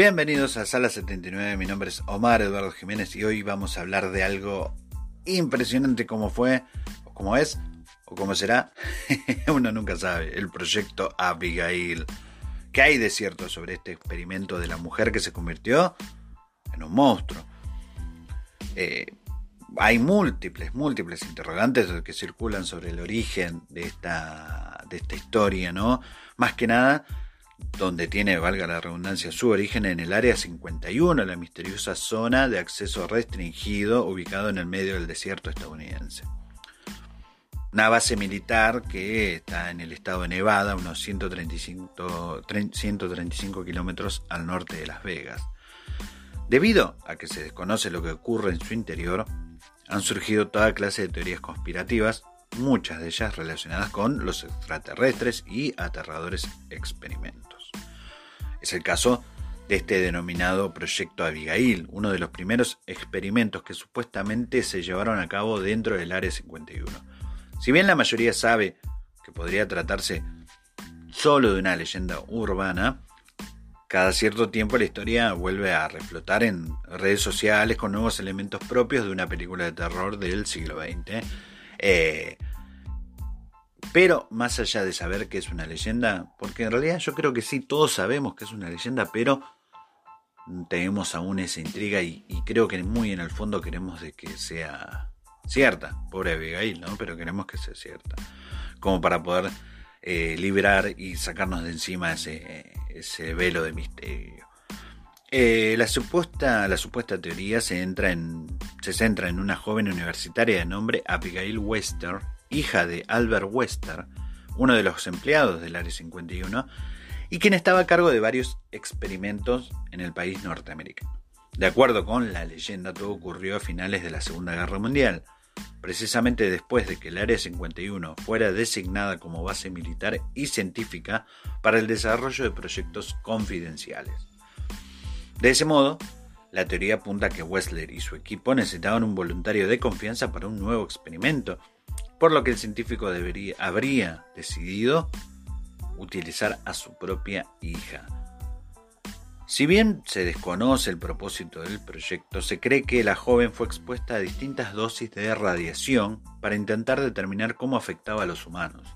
Bienvenidos a Sala 79, mi nombre es Omar Eduardo Jiménez y hoy vamos a hablar de algo impresionante como fue, o como es, o como será, uno nunca sabe, el proyecto Abigail. ¿Qué hay de cierto sobre este experimento de la mujer que se convirtió en un monstruo? Eh, hay múltiples, múltiples interrogantes que circulan sobre el origen de esta, de esta historia, ¿no? Más que nada, donde tiene, valga la redundancia, su origen en el Área 51, la misteriosa zona de acceso restringido ubicado en el medio del desierto estadounidense. Una base militar que está en el estado de Nevada, unos 135, 135 kilómetros al norte de Las Vegas. Debido a que se desconoce lo que ocurre en su interior, han surgido toda clase de teorías conspirativas, muchas de ellas relacionadas con los extraterrestres y aterradores experimentos. Es el caso de este denominado Proyecto Abigail, uno de los primeros experimentos que supuestamente se llevaron a cabo dentro del Área 51. Si bien la mayoría sabe que podría tratarse solo de una leyenda urbana, cada cierto tiempo la historia vuelve a reflotar en redes sociales con nuevos elementos propios de una película de terror del siglo XX. Pero más allá de saber que es una leyenda, porque en realidad yo creo que sí, todos sabemos que es una leyenda, pero tenemos aún esa intriga y, creo que muy en el fondo queremos de que sea cierta. Pobre Abigail, ¿no? Pero queremos que sea cierta. Como para poder eh, liberar y sacarnos de encima ese, ese velo de misterio. Eh, la, supuesta, la supuesta teoría se, entra en, se centra en una joven universitaria de nombre Abigail Wester, hija de Albert Wester, uno de los empleados del Área 51, y quien estaba a cargo de varios experimentos en el país norteamericano. De acuerdo con la leyenda, todo ocurrió a finales de la Segunda Guerra Mundial, precisamente después de que el Área 51 fuera designada como base militar y científica para el desarrollo de proyectos confidenciales. De ese modo, la teoría apunta que Wessler y su equipo necesitaban un voluntario de confianza para un nuevo experimento, por lo que el científico debería, habría decidido utilizar a su propia hija. Si bien se desconoce el propósito del proyecto, se cree que la joven fue expuesta a distintas dosis de radiación para intentar determinar cómo afectaba a los humanos.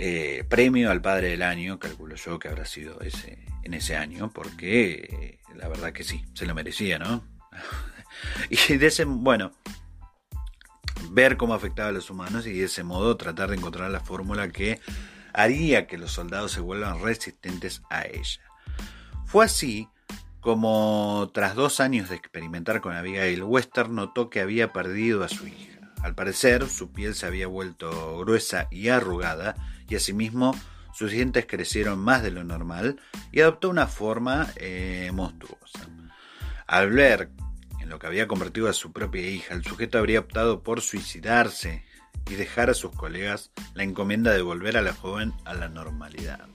Eh, premio al padre del año, calculo yo que habrá sido ese, en ese año, porque eh, la verdad que sí, se lo merecía, ¿no? y de ese, bueno, ver cómo afectaba a los humanos y de ese modo tratar de encontrar la fórmula que haría que los soldados se vuelvan resistentes a ella. Fue así como tras dos años de experimentar con Abigail, Wester notó que había perdido a su hija. Al parecer, su piel se había vuelto gruesa y arrugada, y asimismo sus dientes crecieron más de lo normal y adoptó una forma eh, monstruosa. Al ver en lo que había convertido a su propia hija, el sujeto habría optado por suicidarse y dejar a sus colegas la encomienda de volver a la joven a la normalidad.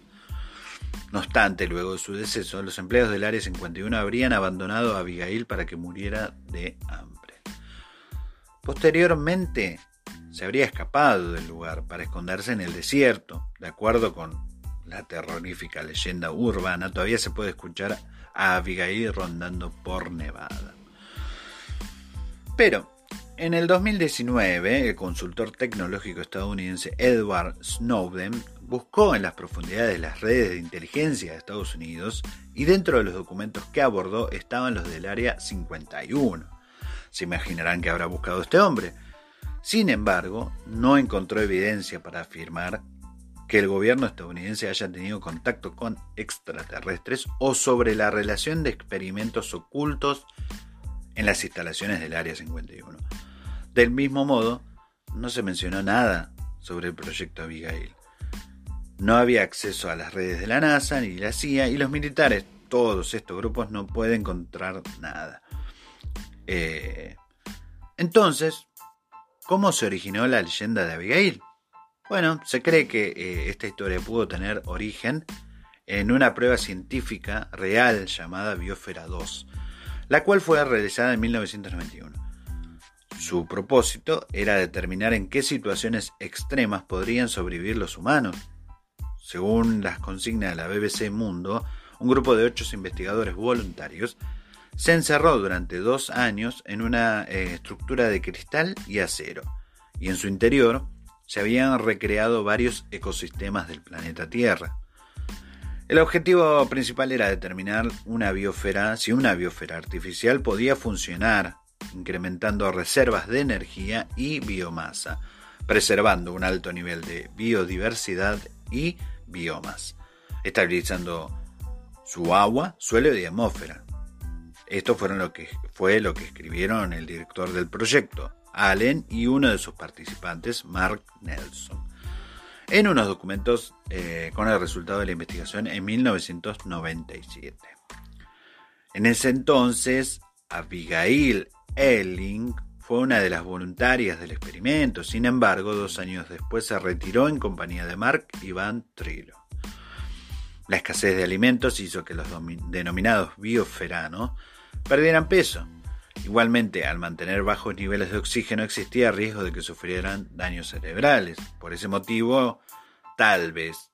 No obstante, luego de su deceso, los empleados del Área 51 habrían abandonado a Abigail para que muriera de hambre. Posteriormente, se habría escapado del lugar para esconderse en el desierto. De acuerdo con la terrorífica leyenda urbana, todavía se puede escuchar a Abigail rondando por Nevada. Pero, en el 2019, el consultor tecnológico estadounidense Edward Snowden buscó en las profundidades de las redes de inteligencia de Estados Unidos y dentro de los documentos que abordó estaban los del Área 51. Se imaginarán que habrá buscado este hombre. Sin embargo, no encontró evidencia para afirmar que el gobierno estadounidense haya tenido contacto con extraterrestres o sobre la relación de experimentos ocultos en las instalaciones del Área 51. Del mismo modo, no se mencionó nada sobre el proyecto Abigail. No había acceso a las redes de la NASA ni la CIA y los militares, todos estos grupos, no pueden encontrar nada. Eh, entonces, ¿cómo se originó la leyenda de Abigail? Bueno, se cree que eh, esta historia pudo tener origen en una prueba científica real llamada Biosfera 2, la cual fue realizada en 1991. Su propósito era determinar en qué situaciones extremas podrían sobrevivir los humanos. Según las consignas de la BBC Mundo, un grupo de ocho investigadores voluntarios se encerró durante dos años en una eh, estructura de cristal y acero, y en su interior se habían recreado varios ecosistemas del planeta Tierra. El objetivo principal era determinar una biosfera, si una biosfera artificial podía funcionar, incrementando reservas de energía y biomasa, preservando un alto nivel de biodiversidad y biomas, estabilizando su agua, suelo y atmósfera. Esto fue lo que escribieron el director del proyecto, Allen y uno de sus participantes, Mark Nelson, en unos documentos eh, con el resultado de la investigación en 1997. En ese entonces, Abigail Elling fue una de las voluntarias del experimento, sin embargo, dos años después se retiró en compañía de Mark y Van Trillo. La escasez de alimentos hizo que los denominados bioferanos perdieran peso Igualmente, al mantener bajos niveles de oxígeno existía riesgo de que sufrieran daños cerebrales. Por ese motivo, tal vez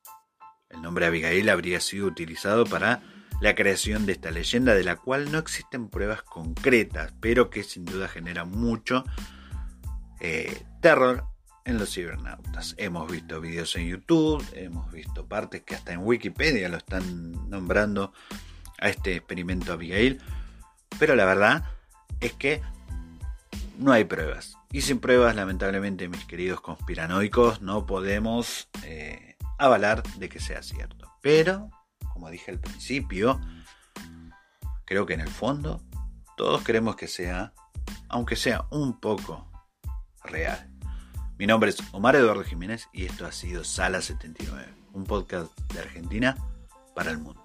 el nombre Abigail habría sido utilizado para la creación de esta leyenda de la cual no existen pruebas concretas, pero que sin duda genera mucho eh, terror en los cibernautas. Hemos visto videos en YouTube, hemos visto partes que hasta en Wikipedia lo están nombrando a este experimento Abigail, pero la verdad es que no hay pruebas. Y sin pruebas, lamentablemente, mis queridos conspiranoicos, no podemos eh, avalar de que sea cierto. Pero, como dije al principio, creo que en el fondo todos queremos que sea, aunque sea un poco real. Mi nombre es Omar Eduardo Jiménez y esto ha sido Sala 79, un podcast de Argentina para el mundo.